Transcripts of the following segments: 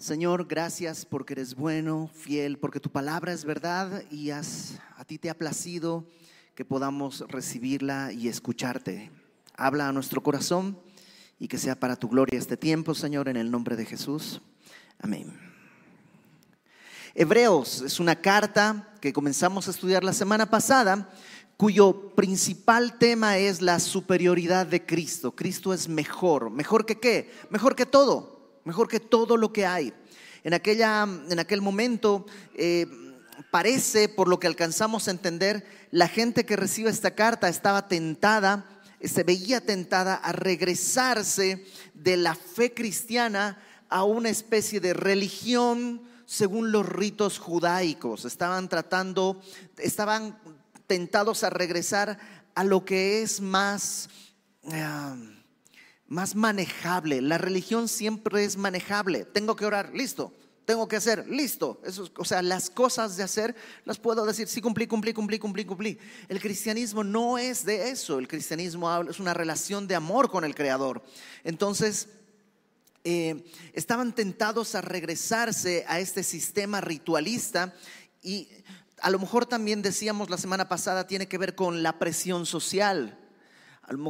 Señor, gracias porque eres bueno, fiel, porque tu palabra es verdad y a ti te ha placido que podamos recibirla y escucharte. Habla a nuestro corazón y que sea para tu gloria este tiempo, Señor, en el nombre de Jesús. Amén. Hebreos es una carta que comenzamos a estudiar la semana pasada, cuyo principal tema es la superioridad de Cristo. Cristo es mejor. ¿Mejor que qué? Mejor que todo mejor que todo lo que hay. En, aquella, en aquel momento eh, parece, por lo que alcanzamos a entender, la gente que recibe esta carta estaba tentada, se veía tentada a regresarse de la fe cristiana a una especie de religión según los ritos judaicos. Estaban tratando, estaban tentados a regresar a lo que es más... Ah, más manejable. La religión siempre es manejable. Tengo que orar, listo. Tengo que hacer, listo. Eso, o sea, las cosas de hacer las puedo decir, sí, cumplí, cumplí, cumplí, cumplí, cumplí. El cristianismo no es de eso. El cristianismo es una relación de amor con el Creador. Entonces, eh, estaban tentados a regresarse a este sistema ritualista y a lo mejor también decíamos la semana pasada tiene que ver con la presión social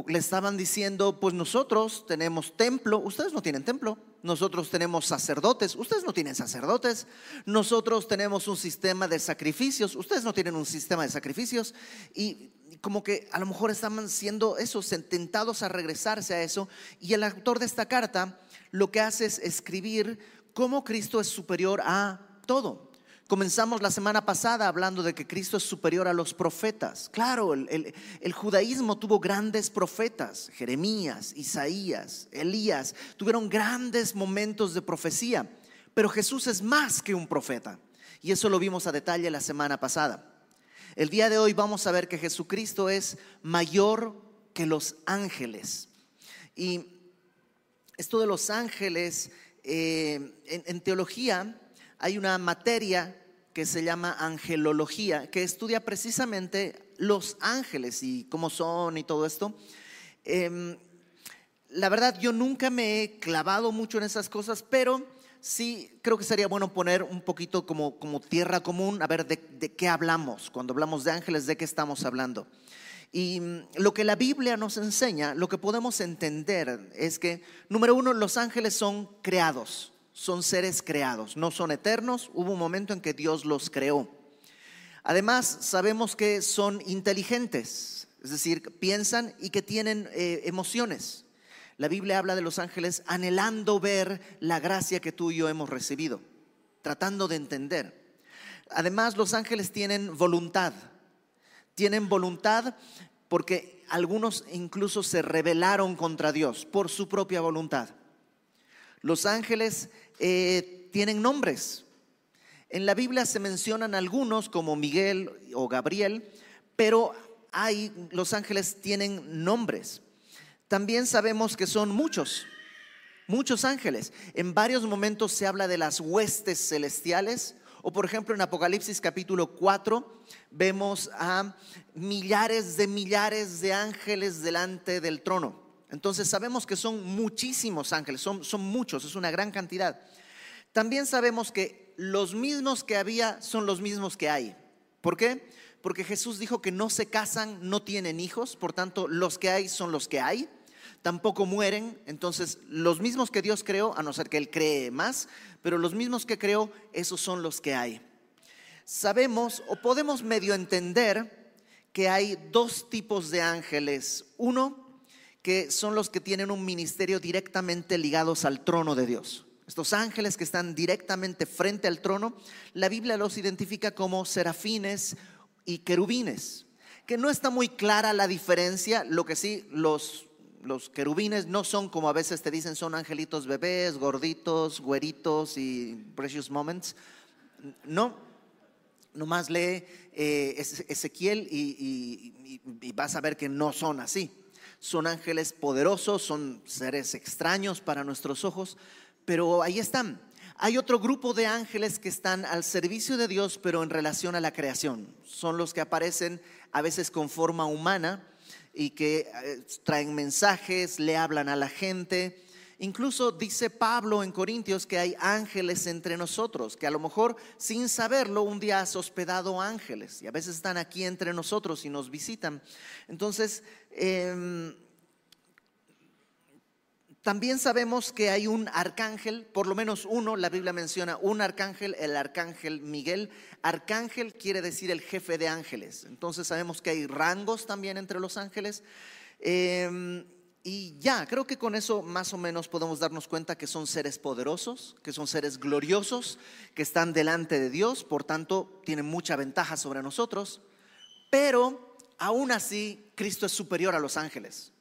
le estaban diciendo, pues nosotros tenemos templo, ustedes no tienen templo, nosotros tenemos sacerdotes, ustedes no tienen sacerdotes, nosotros tenemos un sistema de sacrificios, ustedes no tienen un sistema de sacrificios, y como que a lo mejor estaban siendo esos tentados a regresarse a eso, y el autor de esta carta lo que hace es escribir cómo Cristo es superior a todo. Comenzamos la semana pasada hablando de que Cristo es superior a los profetas. Claro, el, judaísmo tuvo grandes profetas, Jeremías, Isaías, Elías, tuvieron grandes momentos de profecía, pero Jesús es más que un profeta. Y eso lo vimos a detalle la semana pasada. El día de hoy vamos a ver que Jesucristo es mayor que los ángeles. Y esto de los ángeles, eh, en teología hay una materia que se llama angelología, que estudia precisamente los ángeles y cómo son y todo esto. Em, la verdad, yo nunca me he clavado mucho en esas cosas, pero sí creo que sería bueno poner un poquito como, como tierra común, a ver de, qué hablamos. Cuando hablamos de ángeles, de qué estamos hablando. Y mm, lo que la Biblia nos enseña, lo que podemos entender es que, número uno, los ángeles son creados son seres creados, no son eternos. Hubo un momento en que Dios los creó. Además, sabemos que son inteligentes, es decir, piensan y que tienen eh, emociones. La Biblia habla de los ángeles anhelando ver la gracia que tú y yo hemos recibido, tratando de entender. Además, los ángeles tienen voluntad. Tienen voluntad porque algunos incluso se rebelaron contra Dios por su propia voluntad. Los ángeles eh, tienen nombres. En la Biblia se mencionan algunos como Miguel o Gabriel, pero hay, los ángeles tienen nombres. También sabemos que son muchos, muchos ángeles. En varios momentos se habla de las huestes celestiales, o por ejemplo en Apocalipsis capítulo 4 vemos a millares de millares de ángeles delante del trono. Entonces sabemos que son muchísimos ángeles, son, son muchos, es una gran cantidad. También sabemos que los mismos que había son los mismos que hay. ¿Por qué? Porque Jesús dijo que no se casan, no tienen hijos, por tanto los que hay son los que hay. Tampoco mueren, entonces los mismos que Dios creó, a no ser que Él cree más, pero los mismos que creó, esos son los que hay. Sabemos o podemos medio entender que hay dos tipos de ángeles. Uno que son los que tienen un ministerio directamente ligados al trono de Dios. Estos ángeles que están directamente frente al trono, la Biblia los identifica como serafines y querubines, que no está muy clara la diferencia, lo que sí, los, querubines no son como a veces te dicen, son angelitos bebés, gorditos, güeritos y precious moments. No, nomás lee eh, Ezequiel y vas a ver que no son así son ángeles poderosos, son seres extraños para nuestros ojos, pero ahí están. Hay otro grupo de ángeles que están al servicio de Dios, pero en relación a la creación. Son los que aparecen a veces con forma humana y que eh, traen mensajes, le hablan a la gente. Incluso dice Pablo en Corintios que hay ángeles entre nosotros, que a lo mejor sin saberlo un día has hospedado ángeles y a veces están aquí entre nosotros y nos visitan. Entonces, em, también sabemos que hay un arcángel, por lo menos uno, la Biblia menciona un arcángel, el arcángel Miguel. Arcángel quiere decir el jefe de ángeles. Entonces sabemos que hay rangos también entre los ángeles. Em, y ya, creo que con eso más o menos podemos darnos cuenta que son seres poderosos, que son seres gloriosos, que están delante de Dios, por tanto tienen mucha ventaja sobre nosotros. Pero aún así, Cristo es superior a los ángeles.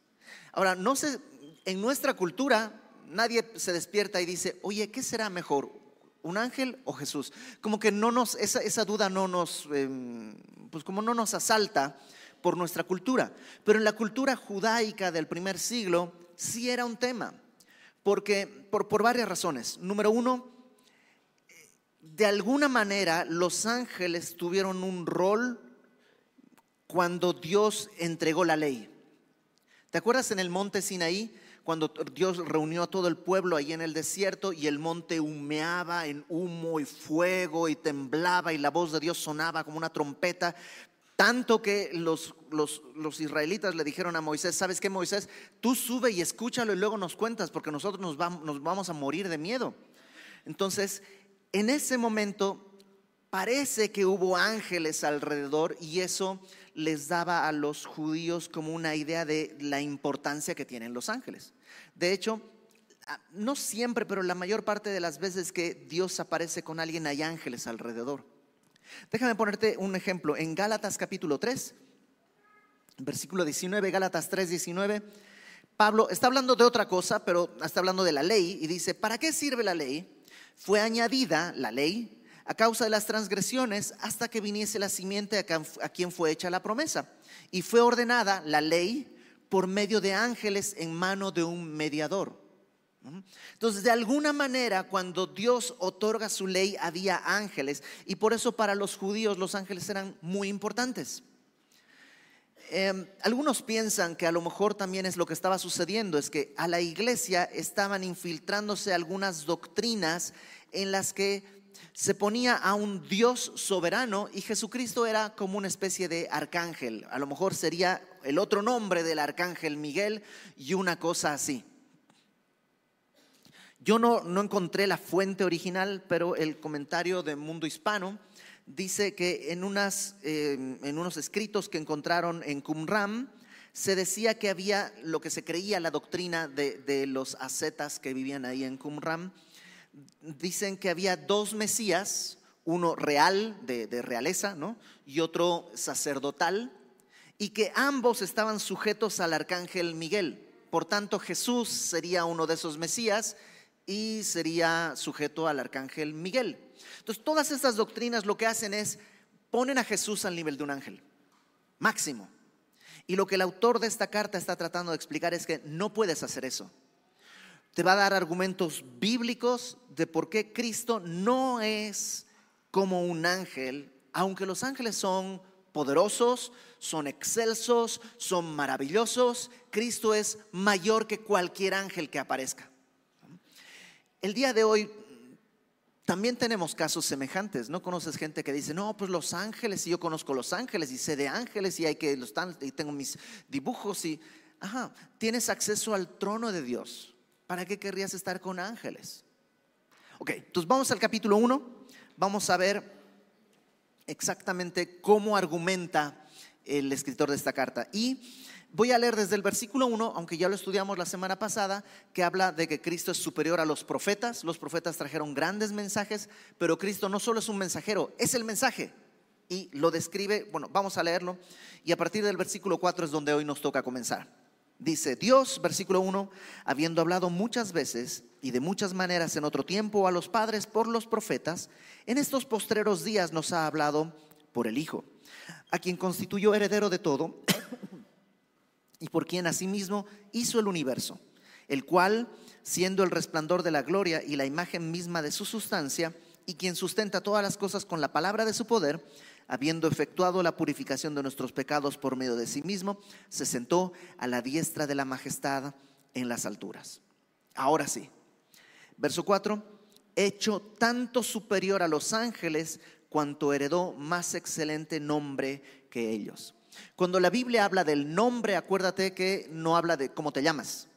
Ahora, no sé, en nuestra cultura nadie se despierta y dice, oye, ¿qué será mejor? ¿Un ángel o Jesús? Como que no nos, esa, duda no nos, em, pues como no nos asalta por nuestra cultura. Pero en la cultura judaica del primer siglo sí era un tema, porque por, por varias razones. Número uno, de alguna manera los ángeles tuvieron un rol cuando Dios entregó la ley. ¿Te acuerdas en el monte Sinaí? cuando Dios reunió a todo el pueblo ahí en el desierto y el monte humeaba en humo y fuego y temblaba y la voz de Dios sonaba como una trompeta, tanto que los, los, israelitas le dijeron a Moisés, ¿sabes qué Moisés? Tú sube y escúchalo y luego nos cuentas porque nosotros nos vamos, nos vamos a morir de miedo. Entonces, en ese momento parece que hubo ángeles alrededor y eso les daba a los judíos como una idea de la importancia que tienen los ángeles. De hecho, ah, no siempre, pero la mayor parte de las veces que Dios aparece con alguien hay ángeles alrededor. Déjame ponerte un ejemplo. En Gálatas capítulo 3, versículo 19, Gálatas 3, 19, Pablo está hablando de otra cosa, pero está hablando de la ley y dice, ¿para qué sirve la ley? Fue añadida la ley a causa de las transgresiones hasta que viniese la simiente a quien fue hecha la promesa. Y fue ordenada la ley por medio de ángeles en mano de un mediador. Entonces, de alguna manera, cuando Dios otorga su ley, había ángeles. Y por eso para los judíos los ángeles eran muy importantes. Em, algunos piensan que a lo mejor también es lo que estaba sucediendo, es que a la iglesia estaban infiltrándose algunas doctrinas en las que se ponía a un Dios soberano y Jesucristo era como una especie de arcángel. A lo mejor sería el otro nombre del arcángel Miguel y una cosa así. Yo no, no encontré la fuente original, pero el comentario de Mundo Hispano dice que en, unas, eh, en unos escritos que encontraron en Qumran, se decía que había lo que se creía la doctrina de, de los ascetas que vivían ahí en Qumran, dicen que había dos Mesías, uno real, de, realeza, ¿no? Y otro sacerdotal, y que ambos estaban sujetos al arcángel Miguel. Por tanto, Jesús sería uno de esos Mesías y sería sujeto al arcángel Miguel. Entonces, todas estas doctrinas lo que hacen es ponen a Jesús al nivel de un ángel, máximo. Y lo que el autor de esta carta está tratando de explicar es que no puedes hacer eso te va a dar argumentos bíblicos de por qué Cristo no es como un ángel, aunque los ángeles son poderosos, son excelsos, son maravillosos, Cristo es mayor que cualquier ángel que aparezca. El día de hoy también tenemos casos semejantes, ¿no? Conoces gente que dice, no, pues los ángeles, y yo conozco los ángeles y sé de ángeles y hay que los y tengo mis dibujos y, ajá, tienes acceso al trono de Dios. ¿para qué querrías estar con ángeles? Ok, entonces vamos al capítulo 1, vamos a ver exactamente cómo argumenta el escritor de esta carta. Y voy a leer desde el versículo 1, aunque ya lo estudiamos la semana pasada, que habla de que Cristo es superior a los profetas. Los profetas trajeron grandes mensajes, pero Cristo no solo es un mensajero, es el mensaje. Y lo describe, bueno, vamos a leerlo. Y a partir del versículo 4 es donde hoy nos toca comenzar. Dice Dios, versículo 1, habiendo hablado muchas veces y de muchas maneras en otro tiempo a los padres por los profetas, en estos postreros días nos ha hablado por el Hijo, a quien constituyó heredero de todo y por quien asimismo hizo el universo, el cual, siendo el resplandor de la gloria y la imagen misma de su sustancia, y quien sustenta todas las cosas con la palabra de su poder, habiendo efectuado la purificación de nuestros pecados por medio de sí mismo, se sentó a la diestra de la majestad en las alturas. Ahora sí. Verso 4, hecho tanto superior a los ángeles cuanto heredó más excelente nombre que ellos. Cuando la Biblia habla del nombre, acuérdate que no habla de cómo te llamas.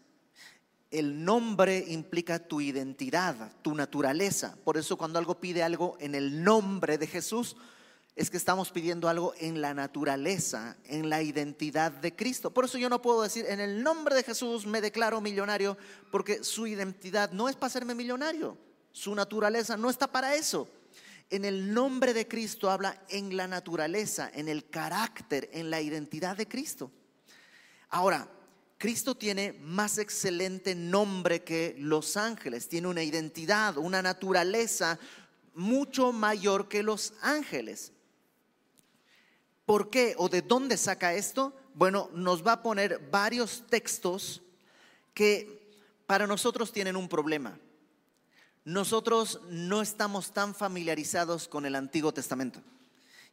El nombre implica tu identidad, tu naturaleza. Por eso cuando algo pide algo en el nombre de Jesús, es que estamos pidiendo algo en la naturaleza, en la identidad de Cristo. Por eso yo no puedo decir, en el nombre de Jesús me declaro millonario, porque su identidad no es para hacerme millonario. Su naturaleza no está para eso. En el nombre de Cristo habla en la naturaleza, en el carácter, en la identidad de Cristo. Ahora, Cristo tiene más excelente nombre que los ángeles, tiene una identidad, una naturaleza mucho mayor que los ángeles. ¿Por qué o de dónde saca esto? Bueno, nos va a poner varios textos que para nosotros tienen un problema. Nosotros no estamos tan familiarizados con el Antiguo Testamento.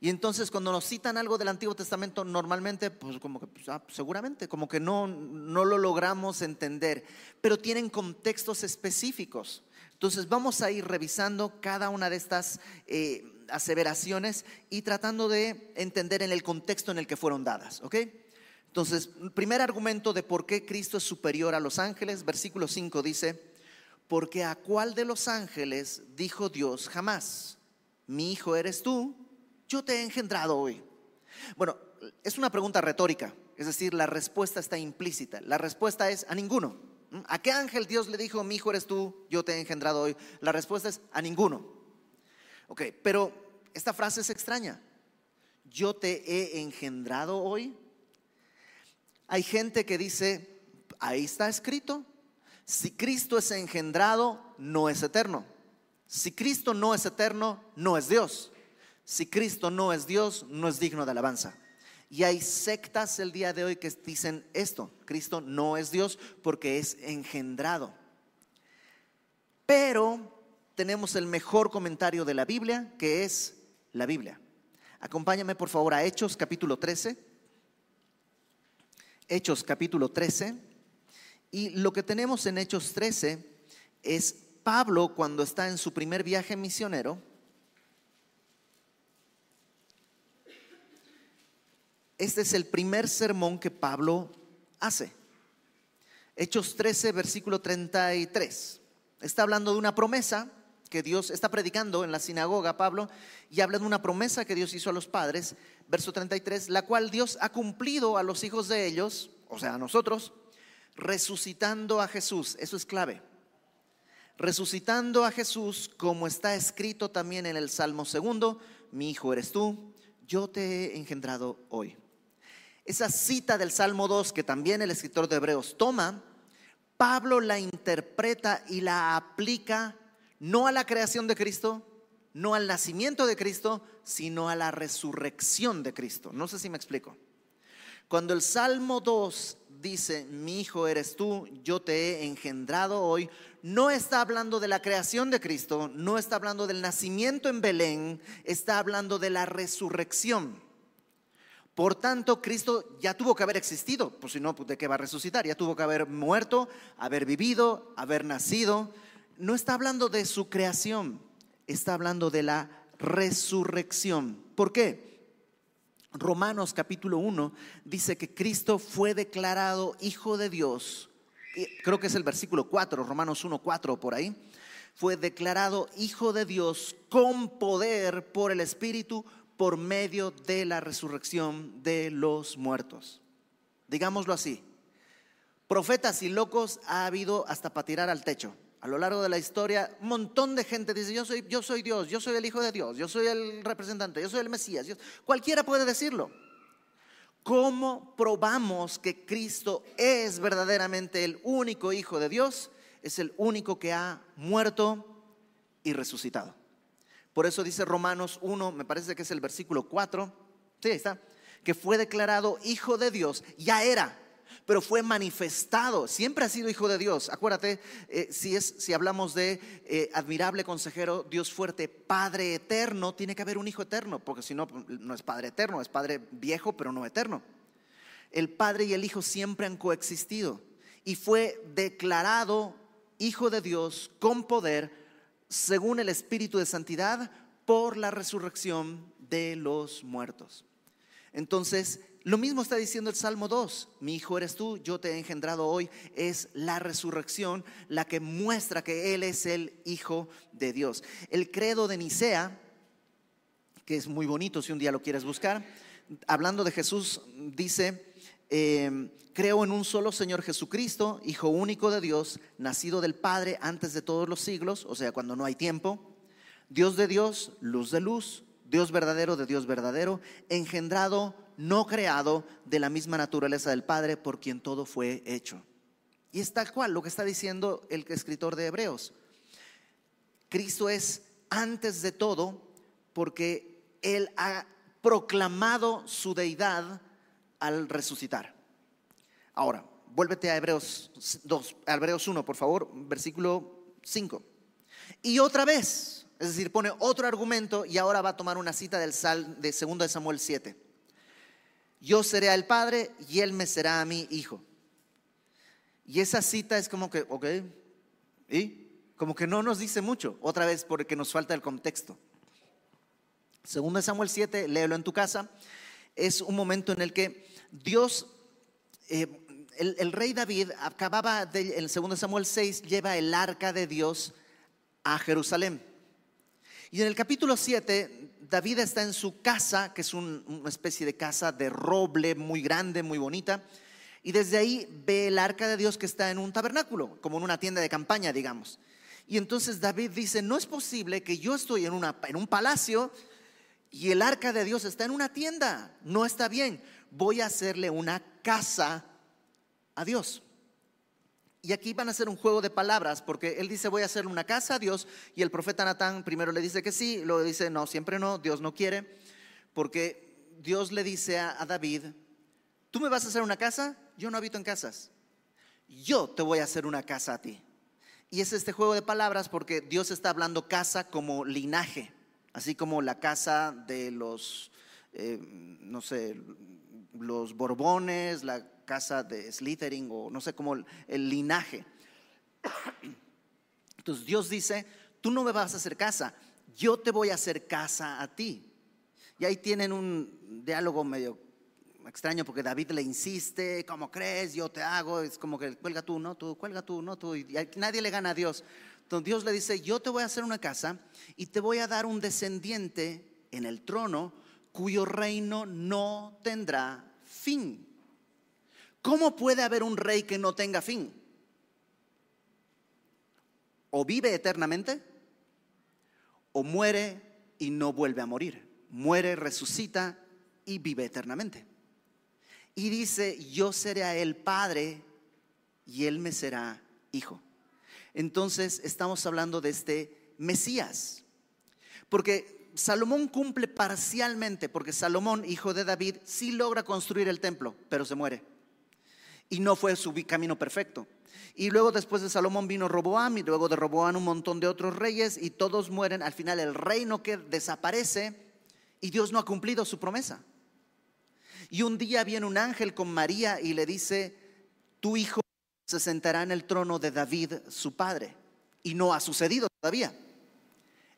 Y entonces cuando nos citan algo del Antiguo Testamento, normalmente, pues como que, pues, ah, seguramente, como que no, no lo logramos entender, pero tienen contextos específicos. Entonces vamos a ir revisando cada una de estas eh, aseveraciones y tratando de entender en el contexto en el que fueron dadas, ¿ok? Entonces, primer argumento de por qué Cristo es superior a los ángeles, versículo 5 dice, porque a cuál de los ángeles dijo Dios jamás, mi hijo eres tú, yo te he engendrado hoy. Bueno, es una pregunta retórica, es decir, la respuesta está implícita. La respuesta es a ninguno. ¿A qué ángel Dios le dijo, mi hijo eres tú, yo te he engendrado hoy? La respuesta es a ninguno. Ok, pero esta frase es extraña. Yo te he engendrado hoy. Hay gente que dice, ahí está escrito, si Cristo es engendrado, no es eterno. Si Cristo no es eterno, no es Dios. Si Cristo no es Dios, no es digno de alabanza. Y hay sectas el día de hoy que dicen esto, Cristo no es Dios porque es engendrado. Pero tenemos el mejor comentario de la Biblia, que es la Biblia. Acompáñame por favor a Hechos capítulo 13. Hechos capítulo 13. Y lo que tenemos en Hechos 13 es Pablo cuando está en su primer viaje misionero. Este es el primer sermón que Pablo hace. Hechos 13, versículo 33. Está hablando de una promesa que Dios está predicando en la sinagoga, Pablo, y habla de una promesa que Dios hizo a los padres, verso 33, la cual Dios ha cumplido a los hijos de ellos, o sea, a nosotros, resucitando a Jesús. Eso es clave. Resucitando a Jesús, como está escrito también en el Salmo segundo, mi hijo eres tú, yo te he engendrado hoy. Esa cita del Salmo 2 que también el escritor de Hebreos toma, Pablo la interpreta y la aplica no a la creación de Cristo, no al nacimiento de Cristo, sino a la resurrección de Cristo. No sé si me explico. Cuando el Salmo 2 dice, mi hijo eres tú, yo te he engendrado hoy, no está hablando de la creación de Cristo, no está hablando del nacimiento en Belén, está hablando de la resurrección. Por tanto, Cristo ya tuvo que haber existido, pues si no, ¿de qué va a resucitar? Ya tuvo que haber muerto, haber vivido, haber nacido no está hablando de su creación, está hablando de la resurrección. ¿Por qué? Romanos capítulo 1 dice que Cristo fue declarado Hijo de Dios. Creo que es el versículo 4, Romanos 1, 4 por ahí. Fue declarado Hijo de Dios con poder por el Espíritu por medio de la resurrección de los muertos. Digámoslo así. Profetas y locos ha habido hasta para tirar al techo a lo largo de la historia, un montón de gente dice, yo soy, yo soy Dios, yo soy el Hijo de Dios, yo soy el representante, yo soy el Mesías. cualquiera puede decirlo. ¿Cómo probamos que Cristo es verdaderamente el único Hijo de Dios? Es el único que ha muerto y resucitado. Por eso dice Romanos 1, me parece que es el versículo 4, sí, ahí está, que fue declarado Hijo de Dios, ya era, pero fue manifestado. Siempre ha sido hijo de Dios. Acuérdate, eh, si, es, si hablamos de eh, admirable consejero, Dios fuerte, Padre eterno, tiene que haber un hijo eterno, porque si no, no es Padre eterno, es Padre viejo, pero no eterno. El Padre y el Hijo siempre han coexistido y fue declarado Hijo de Dios con poder, según el Espíritu de Santidad, por la resurrección de los muertos. Entonces, lo mismo está diciendo el Salmo 2, mi hijo eres tú, yo te he engendrado hoy, es la resurrección la que muestra que Él es el Hijo de Dios. El credo de Nicea, que es muy bonito si un día lo quieres buscar, hablando de Jesús, dice, em, creo en un solo Señor Jesucristo, Hijo único de Dios, nacido del Padre antes de todos los siglos, o sea, cuando no hay tiempo, Dios de Dios, luz de luz, Dios verdadero de Dios verdadero, engendrado, no creado, de la misma naturaleza del Padre, por quien todo fue hecho. Y es tal cual lo que está diciendo el escritor de Hebreos. Cristo es antes de todo porque Él ha proclamado su deidad al resucitar. Ahora, vuélvete a Hebreos 2, a Hebreos 1, por favor, versículo 5. Y otra vez, es decir, pone otro argumento y ahora va a tomar una cita del Sal de 2 de Samuel 7. Yo seré el padre y él me será a mí hijo. Y esa cita es como que, ok, y como que no nos dice mucho, otra vez porque nos falta el contexto. 2 de Samuel 7, léelo en tu casa, es un momento en el que Dios, eh, el, rey David acababa de, en 2 Samuel 6, lleva el arca de Dios a Jerusalén. Y en el capítulo 7, David está en su casa, que es una especie de casa de roble muy grande, muy bonita. Y desde ahí ve el arca de Dios que está en un tabernáculo, como en una tienda de campaña, digamos. Y entonces David dice, no es posible que yo estoy en, en un palacio y el arca de Dios está en una tienda. No está bien. Voy a hacerle una casa a Dios. Y aquí van a hacer un juego de palabras, porque él dice voy a hacer una casa a Dios, y el profeta Natán primero le dice que sí, luego dice no, siempre no, Dios no quiere, porque Dios le dice a, David, tú me vas a hacer una casa, yo no habito en casas, yo te voy a hacer una casa a ti. Y es este juego de palabras porque Dios está hablando casa como linaje, así como la casa de los, eh, no sé, los Borbones, la casa de Slytherin o no sé cómo el, linaje. Entonces Dios dice, tú no me vas a hacer casa, yo te voy a hacer casa a ti. Y ahí tienen un diálogo medio extraño porque David le insiste, ¿cómo crees? Yo te hago, es como que cuelga tú, no tú, cuelga tú, no tú, y nadie le gana a Dios. Entonces Dios le dice, yo te voy a hacer una casa y te voy a dar un descendiente en el trono cuyo reino no tendrá fin. ¿Cómo puede haber un rey que no tenga fin? O vive eternamente, o muere y no vuelve a morir. Muere, resucita y vive eternamente. Y dice, yo seré a él padre y él me será hijo. Entonces estamos hablando de este Mesías. Porque Salomón cumple parcialmente, porque Salomón, hijo de David, sí logra construir el templo, pero se muere y no fue su camino perfecto. Y luego después de Salomón vino Roboam y luego de Roboam un montón de otros reyes y todos mueren. Al final el reino que desaparece y Dios no ha cumplido su promesa. Y un día viene un ángel con María y le dice, tu hijo se sentará en el trono de David, su padre. Y no ha sucedido todavía.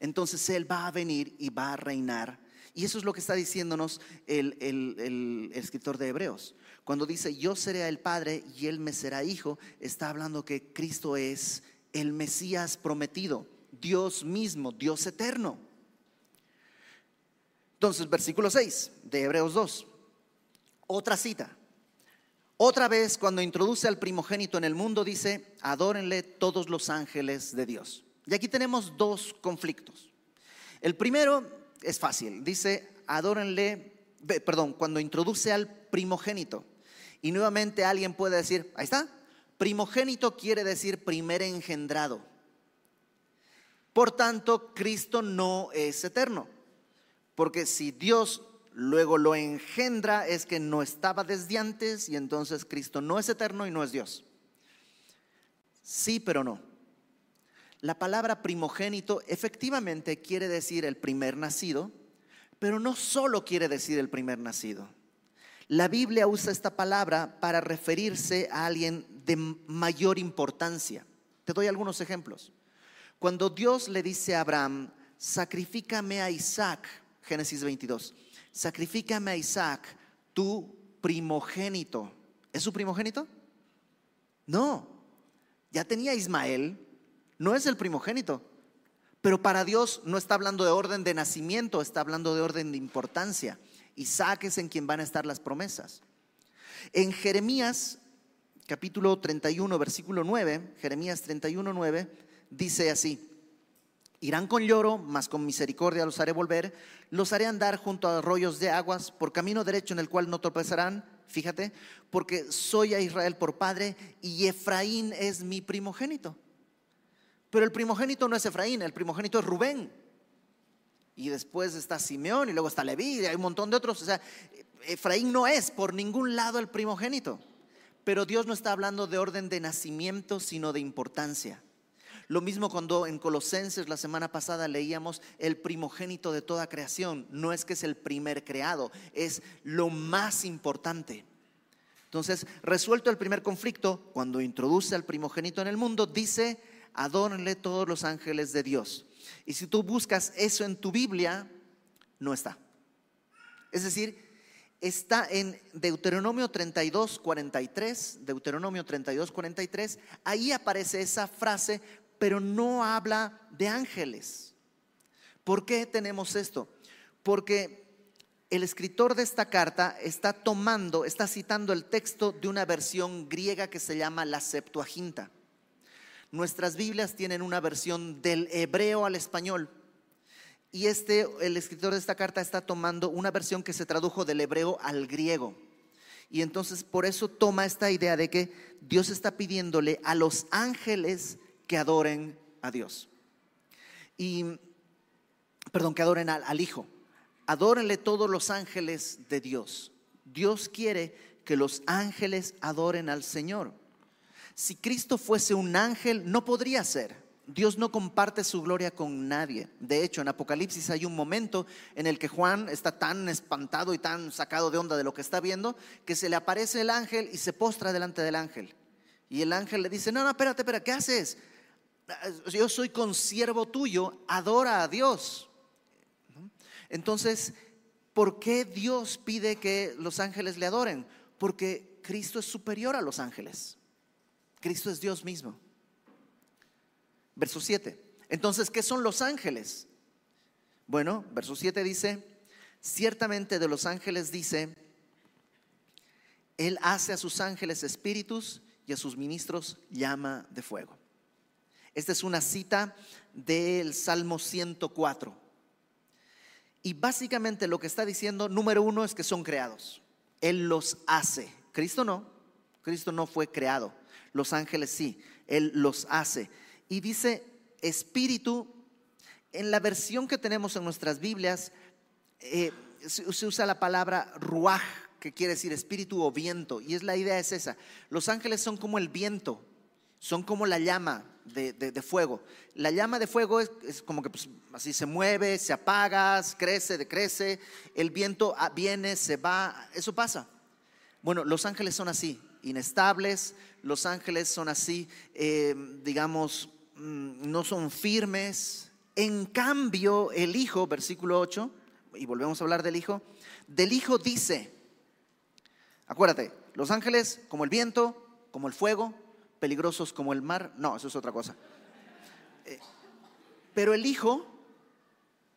Entonces él va a venir y va a reinar. Y eso es lo que está diciéndonos el, el escritor de Hebreos. Cuando dice, yo seré el Padre y Él me será hijo, está hablando que Cristo es el Mesías prometido, Dios mismo, Dios eterno. Entonces, versículo 6 de Hebreos 2, otra cita. Otra vez, cuando introduce al primogénito en el mundo, dice, adórenle todos los ángeles de Dios. Y aquí tenemos dos conflictos. El primero es fácil, dice, adórenle, perdón, cuando introduce al primogénito. Y nuevamente alguien puede decir, ahí está, primogénito quiere decir primer engendrado. Por tanto, Cristo no es eterno. Porque si Dios luego lo engendra, es que no estaba desde antes y entonces Cristo no es eterno y no es Dios. Sí, pero no. La palabra primogénito efectivamente quiere decir el primer nacido, pero no solo quiere decir el primer nacido. La Biblia usa esta palabra para referirse a alguien de mayor importancia. Te doy algunos ejemplos. Cuando Dios le dice a Abraham, sacrifícame a Isaac, Génesis 22, sacrifícame a Isaac, tu primogénito. ¿Es su primogénito? No, ya tenía Ismael, no es el primogénito. Pero para Dios no está hablando de orden de nacimiento, está hablando de orden de importancia. Isaac es en quien van a estar las promesas. En Jeremías capítulo 31, versículo 9, Jeremías 31, 9, dice así, irán con lloro, mas con misericordia los haré volver, los haré andar junto a arroyos de aguas, por camino derecho en el cual no tropezarán, fíjate, porque soy a Israel por padre y Efraín es mi primogénito. Pero el primogénito no es Efraín, el primogénito es Rubén. Y después está Simeón y luego está Leví y hay un montón de otros. O sea, Efraín no es por ningún lado el primogénito. Pero Dios no está hablando de orden de nacimiento, sino de importancia. Lo mismo cuando en Colosenses la semana pasada leíamos el primogénito de toda creación. No es que es el primer creado, es lo más importante. Entonces, resuelto el primer conflicto, cuando introduce al primogénito en el mundo, dice, adórenle todos los ángeles de Dios. Y si tú buscas eso en tu Biblia, no está. Es decir, está en Deuteronomio 32, 43, Deuteronomio 32, 43, ahí aparece esa frase, pero no habla de ángeles. ¿Por qué tenemos esto? Porque el escritor de esta carta está tomando, está citando el texto de una versión griega que se llama la Septuaginta. Nuestras Biblias tienen una versión del hebreo al español. Y este, el escritor de esta carta está tomando una versión que se tradujo del hebreo al griego. Y entonces por eso toma esta idea de que Dios está pidiéndole a los ángeles que adoren a Dios. Y, perdón, que adoren al, al Hijo. Adórenle todos los ángeles de Dios. Dios quiere que los ángeles adoren al Señor. Si Cristo fuese un ángel, no podría ser. Dios no comparte su gloria con nadie. De hecho, en Apocalipsis hay un momento en el que Juan está tan espantado y tan sacado de onda de lo que está viendo que se le aparece el ángel y se postra delante del ángel. Y el ángel le dice, no, no, espérate, espérate, ¿qué haces? Yo soy consiervo tuyo, adora a Dios. Entonces, ¿por qué Dios pide que los ángeles le adoren? Porque Cristo es superior a los ángeles. Cristo es Dios mismo. Verso 7. Entonces, ¿qué son los ángeles? Bueno, verso 7 dice, ciertamente de los ángeles dice, Él hace a sus ángeles espíritus y a sus ministros llama de fuego. Esta es una cita del Salmo 104. Y básicamente lo que está diciendo, número uno, es que son creados. Él los hace. Cristo no. Cristo no fue creado. Los ángeles sí. Él los hace y dice espíritu. En la versión que tenemos en nuestras Biblias eh, se, usa la palabra ruaj, que quiere decir espíritu o viento. Y es la idea es esa. Los ángeles son como el viento, son como la llama de, fuego. La llama de fuego es, como que pues, así se mueve, se apaga, crece, decrece. El viento ah, viene, se va, eso pasa. Bueno, los ángeles son así, inestables. Los ángeles son así, eh, digamos, Mm, no son firmes. En cambio, el Hijo, versículo 8, y volvemos a hablar del Hijo, del Hijo dice, acuérdate, los ángeles como el viento, como el fuego, peligrosos como el mar, no, eso es otra cosa. Eh, pero el Hijo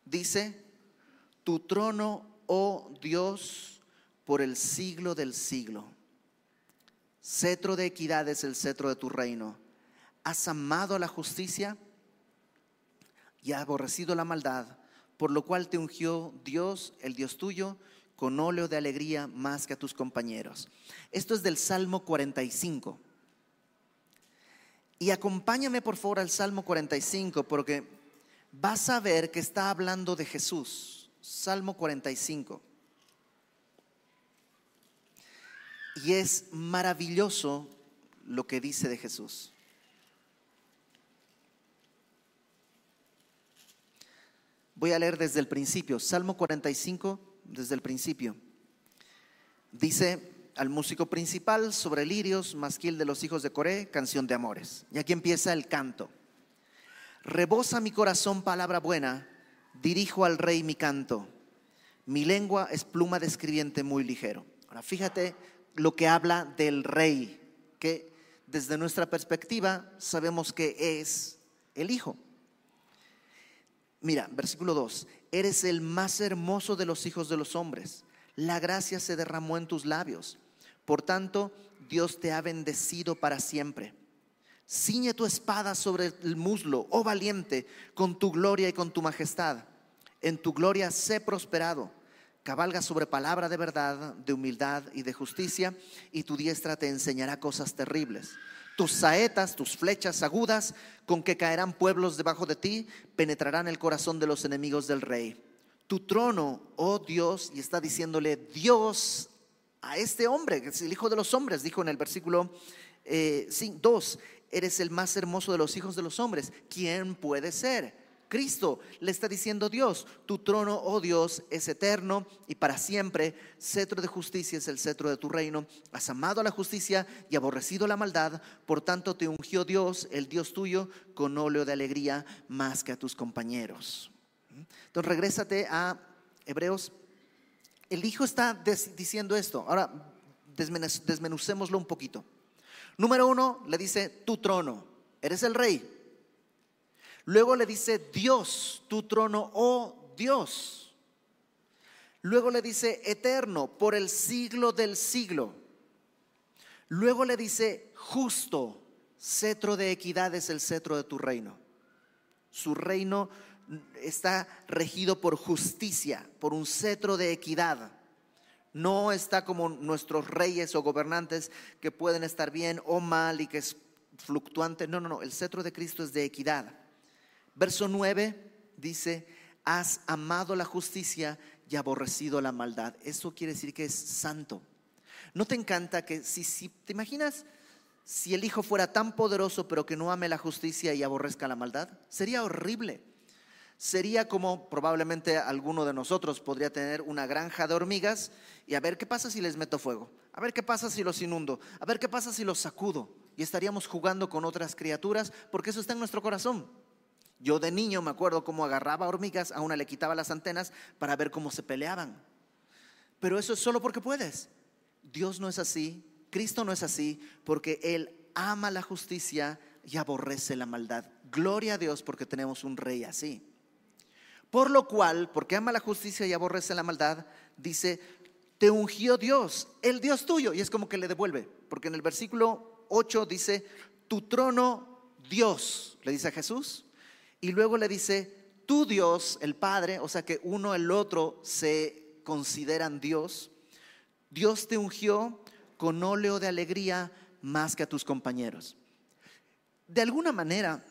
dice, tu trono, oh Dios, por el siglo del siglo. Cetro de equidad es el cetro de tu reino has amado la justicia y aborrecido la maldad, por lo cual te ungió Dios, el Dios tuyo, con óleo de alegría más que a tus compañeros. Esto es del Salmo 45. Y acompáñame por favor al Salmo 45 porque vas a ver que está hablando de Jesús. Salmo 45. Y es maravilloso lo que dice de Jesús. Voy a leer desde el principio, Salmo 45, desde el principio. Dice, al músico principal sobre lirios, masquil de los hijos de Coré, canción de amores. Y aquí empieza el canto. Rebosa mi corazón palabra buena, dirijo al rey mi canto. Mi lengua es pluma de escribiente muy ligero. Ahora fíjate lo que habla del rey, que desde nuestra perspectiva sabemos que es el hijo. Mira, versículo 2, eres el más hermoso de los hijos de los hombres. La gracia se derramó en tus labios. Por tanto, Dios te ha bendecido para siempre. Ciñe tu espada sobre el muslo, oh valiente, con tu gloria y con tu majestad. En tu gloria sé prosperado. Cabalga sobre palabra de verdad, de humildad y de justicia, y tu diestra te enseñará cosas terribles. Tus saetas, tus flechas agudas, con que caerán pueblos debajo de ti, penetrarán el corazón de los enemigos del rey. Tu trono, oh Dios, y está diciéndole Dios a este hombre, que es el hijo de los hombres, dijo en el versículo 2, eh, eres el más hermoso de los hijos de los hombres. ¿Quién puede ser? Cristo le está diciendo Dios, tu trono, oh Dios, es eterno y para siempre. Cetro de justicia es el cetro de tu reino. Has amado a la justicia y aborrecido la maldad. Por tanto te ungió Dios, el Dios tuyo, con óleo de alegría más que a tus compañeros. Entonces regrésate a Hebreos. El Hijo está diciendo esto. Ahora desmenucémoslo un poquito. Número uno, le dice tu trono. Eres el rey. Luego le dice Dios, tu trono, oh Dios. Luego le dice eterno, por el siglo del siglo. Luego le dice justo, cetro de equidad es el cetro de tu reino. Su reino está regido por justicia, por un cetro de equidad. No está como nuestros reyes o gobernantes que pueden estar bien o mal y que es fluctuante. No, no, no. El cetro de Cristo es de equidad. Verso 9 dice, has amado la justicia y aborrecido la maldad. Eso quiere decir que es santo. ¿No te encanta que si, si te imaginas si el Hijo fuera tan poderoso pero que no ame la justicia y aborrezca la maldad? Sería horrible. Sería como probablemente alguno de nosotros podría tener una granja de hormigas y a ver qué pasa si les meto fuego, a ver qué pasa si los inundo, a ver qué pasa si los sacudo. Y estaríamos jugando con otras criaturas porque eso está en nuestro corazón. Yo de niño me acuerdo cómo agarraba hormigas, a una le quitaba las antenas para ver cómo se peleaban. Pero eso es solo porque puedes. Dios no es así, Cristo no es así, porque Él ama la justicia y aborrece la maldad. Gloria a Dios porque tenemos un rey así. Por lo cual, porque ama la justicia y aborrece la maldad, dice, te ungió Dios, el Dios tuyo. Y es como que le devuelve, porque en el versículo 8 dice, tu trono Dios, le dice a Jesús, y luego le dice, tu Dios, el Padre, o sea que uno el otro se consideran Dios, Dios te ungió con óleo de alegría más que a tus compañeros. De alguna manera,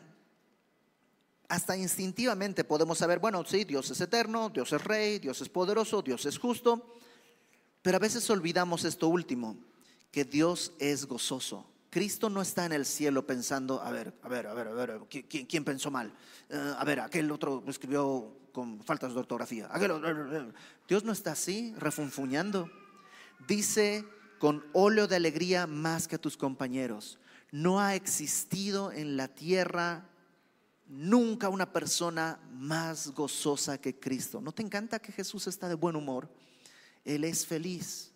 hasta instintivamente podemos saber, bueno, sí, Dios es eterno, Dios es rey, Dios es poderoso, Dios es justo, pero a veces olvidamos esto último, que Dios es gozoso. Cristo no está en el cielo pensando, a ver, a ver, a ver, a ver, ¿quién, pensó mal? Eh, a ver, aquel otro escribió con faltas de ortografía. Dios no está así, refunfuñando. Dice con óleo de alegría más que a tus compañeros. No ha existido en la tierra nunca una persona más gozosa que Cristo. ¿No te encanta que Jesús está de buen humor? Él es feliz.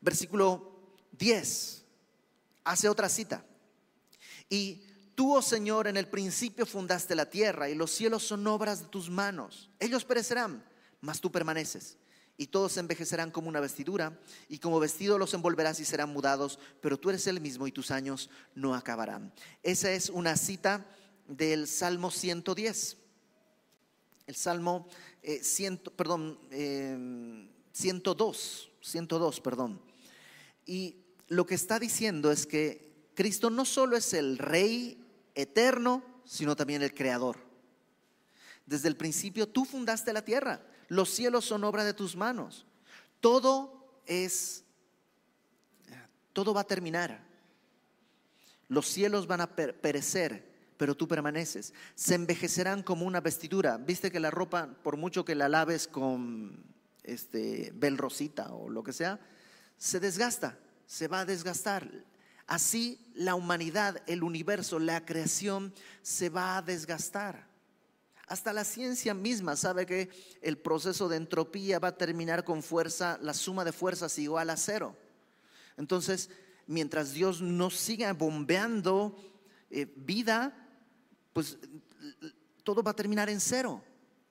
Versículo 10 hace otra cita. Y tú, oh Señor, en el principio fundaste la tierra y los cielos son obras de tus manos. Ellos perecerán, mas tú permaneces. Y todos envejecerán como una vestidura, y como vestido los envolverás y serán mudados, pero tú eres el mismo y tus años no acabarán. Esa es una cita del Salmo 110. El Salmo eh, perdón, 102, eh, 102, perdón. Y lo que está diciendo es que Cristo no solo es el Rey eterno, sino también el Creador. Desde el principio tú fundaste la tierra, los cielos son obra de tus manos. Todo es, todo va a terminar. Los cielos van a perecer, pero tú permaneces. Se envejecerán como una vestidura. Viste que la ropa, por mucho que la laves con este, Bel Rosita o lo que sea, se desgasta, se va a desgastar. Así la humanidad, el universo, la creación se va a desgastar. Hasta la ciencia misma sabe que el proceso de entropía va a terminar con fuerza, la suma de fuerzas igual a cero. Entonces, mientras Dios no siga bombeando eh, vida, pues todo va a terminar en cero,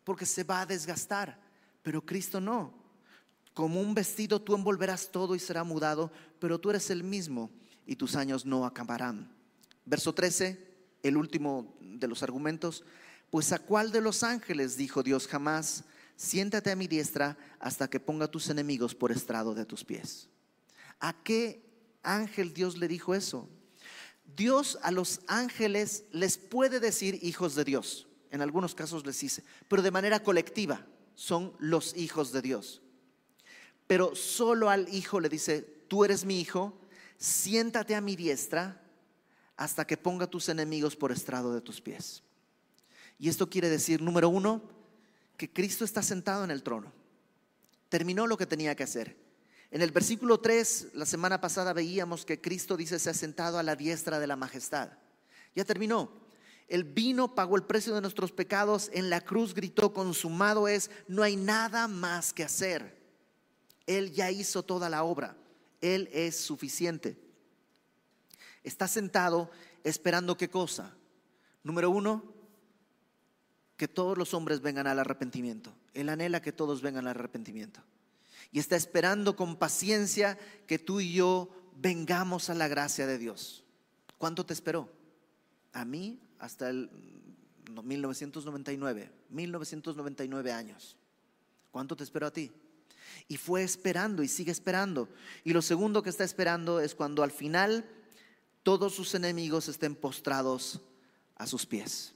porque se va a desgastar. Pero Cristo no. Como un vestido tú envolverás todo y será mudado, pero tú eres el mismo y tus años no acabarán. Verso 13, el último de los argumentos. Pues a cuál de los ángeles dijo Dios jamás, siéntate a mi diestra hasta que ponga tus enemigos por estrado de tus pies. ¿A qué ángel Dios le dijo eso? Dios a los ángeles les puede decir hijos de Dios. En algunos casos les dice, pero de manera colectiva son los hijos de Dios. Pero solo al hijo le dice, tú eres mi hijo, siéntate a mi diestra hasta que ponga tus enemigos por estrado de tus pies. Y esto quiere decir, número uno, que Cristo está sentado en el trono. Terminó lo que tenía que hacer. En el versículo 3, la semana pasada veíamos que Cristo dice, se ha sentado a la diestra de la majestad. Ya terminó. El vino pagó el precio de nuestros pecados, en la cruz gritó, consumado es, no hay nada más que hacer. Él ya hizo toda la obra, Él es suficiente. Está sentado esperando qué cosa. Número uno, que todos los hombres vengan al arrepentimiento. Él anhela que todos vengan al arrepentimiento. Y está esperando con paciencia que tú y yo vengamos a la gracia de Dios. ¿Cuánto te esperó? A mí hasta el 1999, 1999 años. ¿Cuánto te esperó a ti? Y fue esperando y sigue esperando. Y lo segundo que está esperando es cuando al final todos sus enemigos estén postrados a sus pies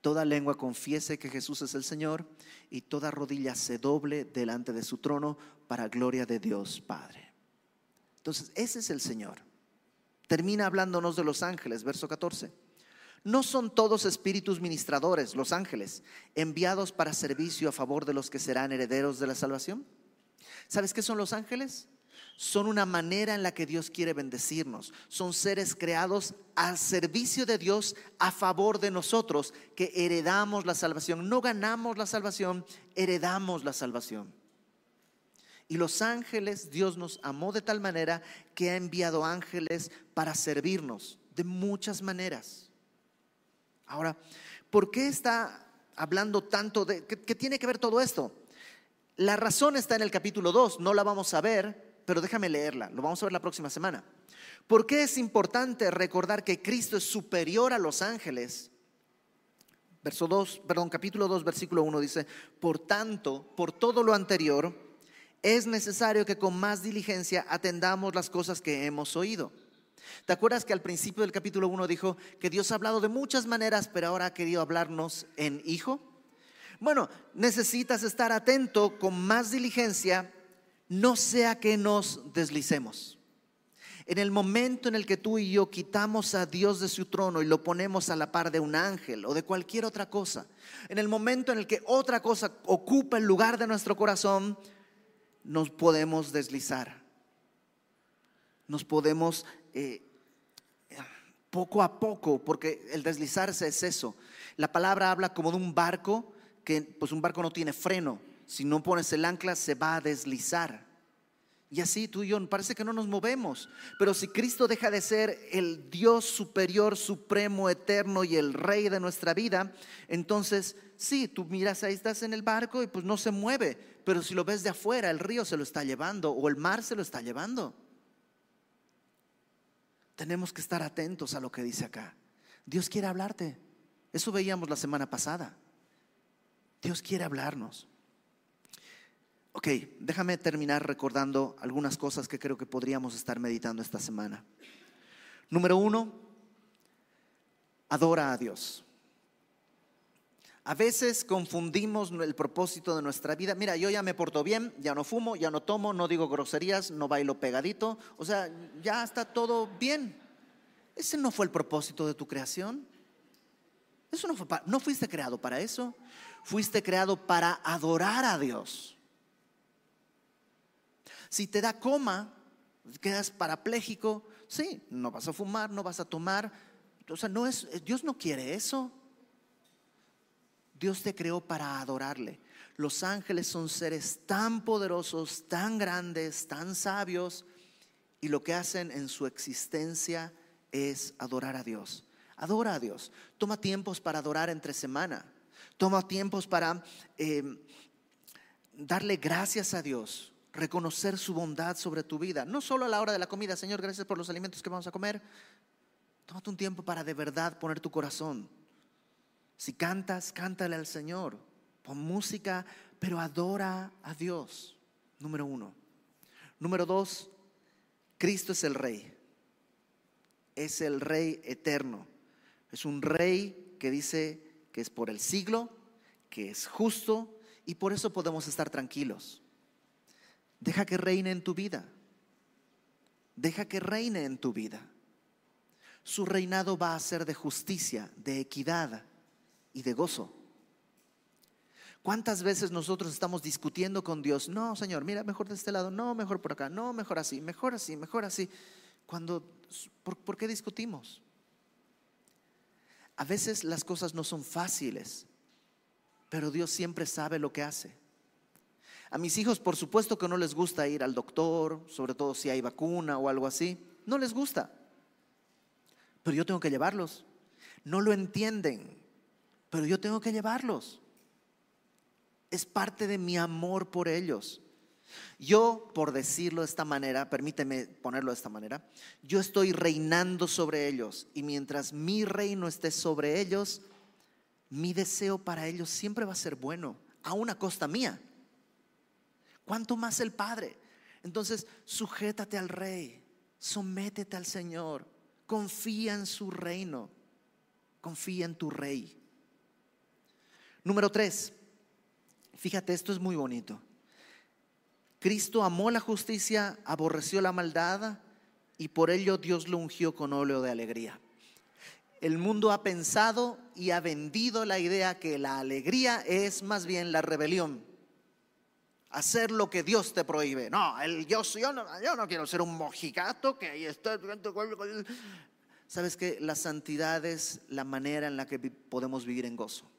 toda lengua confiese que Jesús es el Señor y toda rodilla se doble delante de su trono para gloria de Dios Padre. Entonces, ese es el Señor. Termina hablándonos de los ángeles, verso 14. No son todos espíritus ministradores, los ángeles, enviados para servicio a favor de los que serán herederos de la salvación. ¿Sabes qué son los ángeles? son una manera en la que Dios quiere bendecirnos. Son seres creados al servicio de Dios a favor de nosotros, que heredamos la salvación. No ganamos la salvación, heredamos la salvación. Y los ángeles, Dios nos amó de tal manera que ha enviado ángeles para servirnos de muchas maneras. Ahora, ¿por qué está hablando tanto de... ¿Qué, tiene que ver todo esto? La razón está en el capítulo 2, no la vamos a ver, pero déjame leerla, lo vamos a ver la próxima semana. ¿Por qué es importante recordar que Cristo es superior a los ángeles? Verso 2, perdón, capítulo 2, versículo 1 dice, por tanto, por todo lo anterior, es necesario que con más diligencia atendamos las cosas que hemos oído. ¿Te acuerdas que al principio del capítulo 1 dijo que Dios ha hablado de muchas maneras, pero ahora ha querido hablarnos en hijo? Bueno, necesitas estar atento con más diligencia no sea que nos deslicemos. En el momento en el que tú y yo quitamos a Dios de su trono y lo ponemos a la par de un ángel o de cualquier otra cosa, en el momento en el que otra cosa ocupa el lugar de nuestro corazón, nos podemos deslizar. Nos podemos eh, poco a poco, porque el deslizarse es eso. La palabra habla como de un barco, que pues un barco no tiene freno si no pones el ancla se va a deslizar. Y así tú y yo parece que no nos movemos. Pero si Cristo deja de ser el Dios superior, supremo, eterno y el rey de nuestra vida, entonces sí, tú miras ahí estás en el barco y pues no se mueve. Pero si lo ves de afuera, el río se lo está llevando o el mar se lo está llevando. Tenemos que estar atentos a lo que dice acá. Dios quiere hablarte. Eso veíamos la semana pasada. Dios quiere hablarnos. Ok, déjame terminar recordando algunas cosas que creo que podríamos estar meditando esta semana. Número uno, adora a Dios. A veces confundimos el propósito de nuestra vida. Mira, yo ya me porto bien, ya no fumo, ya no tomo, no digo groserías, no bailo pegadito. O sea, ya está todo bien. Ese no fue el propósito de tu creación. Eso no fue no fuiste creado para eso. Fuiste creado para adorar a Dios. Si te da coma, quedas parapléjico, sí, no vas a fumar, no vas a tomar. O sea, no es, Dios no quiere eso. Dios te creó para adorarle. Los ángeles son seres tan poderosos, tan grandes, tan sabios, y lo que hacen en su existencia es adorar a Dios. Adora a Dios. Toma tiempos para adorar entre semana. Toma tiempos para eh, darle gracias a Dios, reconocer su bondad sobre tu vida. No solo a la hora de la comida, Señor, gracias por los alimentos que vamos a comer. Tómate un tiempo para de verdad poner tu corazón. Si cantas, cántale al Señor. Pon música, pero adora a Dios. Número uno. Número dos, Cristo es el Rey. Es el Rey eterno. Es un rey que dice que es por el siglo, que es justo y por eso podemos estar tranquilos. Deja que reine en tu vida. Deja que reine en tu vida. Su reinado va a ser de justicia, de equidad y de gozo. ¿Cuántas veces nosotros estamos discutiendo con Dios? No, Señor, mira, mejor de este lado, no, mejor por acá, no, mejor así, mejor así, mejor así. Cuando, ¿por, ¿por qué discutimos? A veces las cosas no son fáciles, pero Dios siempre sabe lo que hace. A mis hijos, por supuesto que no les gusta ir al doctor, sobre todo si hay vacuna o algo así. No les gusta. Pero yo tengo que llevarlos. No lo entienden, pero yo tengo que llevarlos. Es parte de mi amor por ellos. Yo, por decirlo de esta manera, permíteme ponerlo de esta manera, yo estoy reinando sobre ellos y mientras mi reino esté sobre ellos, mi deseo para ellos siempre va a ser bueno, a una costa mía. ¿Cuánto más el Padre? Entonces, sujétate al Rey, sométete al Señor, confía en su reino, confía en tu Rey. Número tres, fíjate, esto es muy bonito. Cristo amó la justicia, aborreció la maldad y por ello Dios lo ungió con óleo de alegría. El mundo ha pensado y ha vendido la idea que la alegría es más bien la rebelión. Hacer lo que Dios te prohíbe. No, el, yo, no, yo no quiero ser un mojigato que ahí está. Sabes que la santidad es la manera en la que podemos vivir en gozo.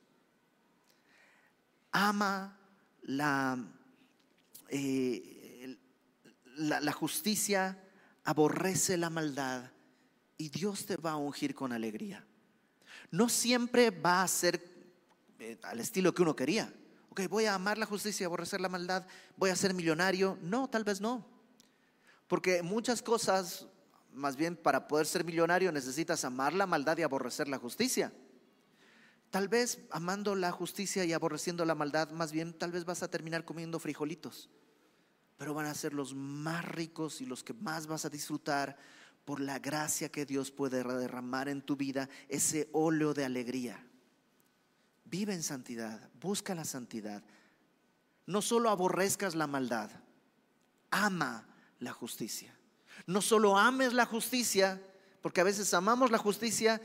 Ama la eh, la, justicia aborrece la maldad y Dios te va a ungir con alegría. No siempre va a ser eh, al estilo que uno quería. Ok, voy a amar la justicia y aborrecer la maldad, voy a ser millonario. No, tal vez no. Porque muchas cosas, más bien para poder ser millonario necesitas amar la maldad y aborrecer la justicia. Tal vez amando la justicia y aborreciendo la maldad, más bien tal vez vas a terminar comiendo frijolitos pero van a ser los más ricos y los que más vas a disfrutar por la gracia que Dios puede derramar en tu vida, ese óleo de alegría. Vive en santidad, busca la santidad. No solo aborrezcas la maldad, ama la justicia. No solo ames la justicia, porque a veces amamos la justicia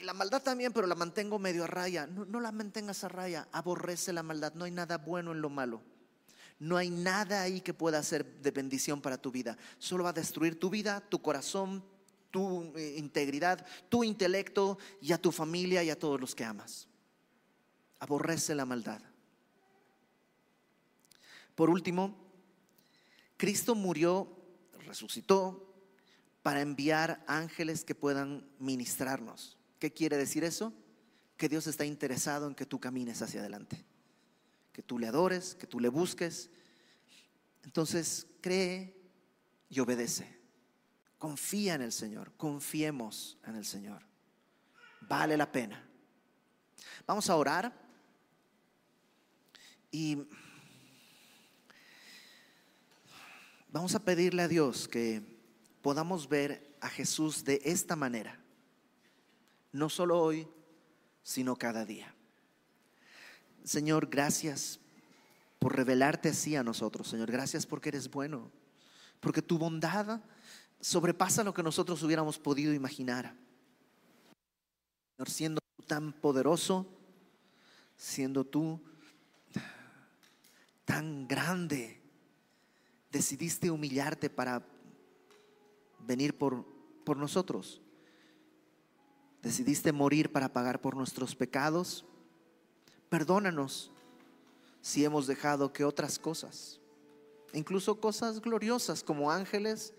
y la maldad también, pero la mantengo medio a raya. No, no la mantengas a raya, aborrece la maldad, no hay nada bueno en lo malo. No hay nada ahí que pueda ser de bendición para tu vida. Solo va a destruir tu vida, tu corazón, tu eh, integridad, tu intelecto y a tu familia y a todos los que amas. Aborrece la maldad. Por último, Cristo murió, resucitó para enviar ángeles que puedan ministrarnos. ¿Qué quiere decir eso? Que Dios está interesado en que tú camines hacia adelante que tú le adores, que tú le busques. Entonces cree y obedece. Confía en el Señor, confiemos en el Señor. Vale la pena. Vamos a orar y vamos a pedirle a Dios que podamos ver a Jesús de esta manera, no solo hoy, sino cada día. Señor, gracias por revelarte así a nosotros, Señor. Gracias porque eres bueno, porque tu bondad sobrepasa lo que nosotros hubiéramos podido imaginar. Señor, siendo tú tan poderoso, siendo tú tan grande, decidiste humillarte para venir por, por nosotros. Decidiste morir para pagar por nuestros pecados. Perdónanos si hemos dejado que otras cosas, incluso cosas gloriosas como ángeles,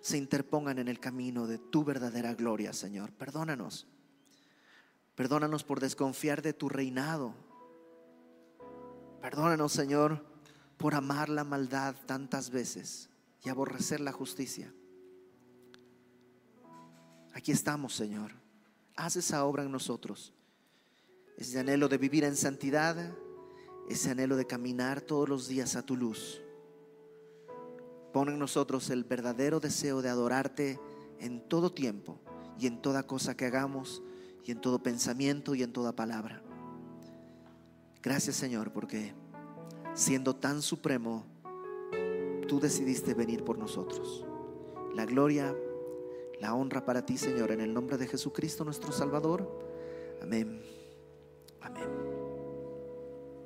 se interpongan en el camino de tu verdadera gloria, Señor. Perdónanos. Perdónanos por desconfiar de tu reinado. Perdónanos, Señor, por amar la maldad tantas veces y aborrecer la justicia. Aquí estamos, Señor. Haz esa obra en nosotros. Ese anhelo de vivir en santidad, ese anhelo de caminar todos los días a tu luz. Pon en nosotros el verdadero deseo de adorarte en todo tiempo y en toda cosa que hagamos y en todo pensamiento y en toda palabra. Gracias Señor porque siendo tan supremo, tú decidiste venir por nosotros. La gloria, la honra para ti Señor en el nombre de Jesucristo nuestro Salvador. Amén. Amén.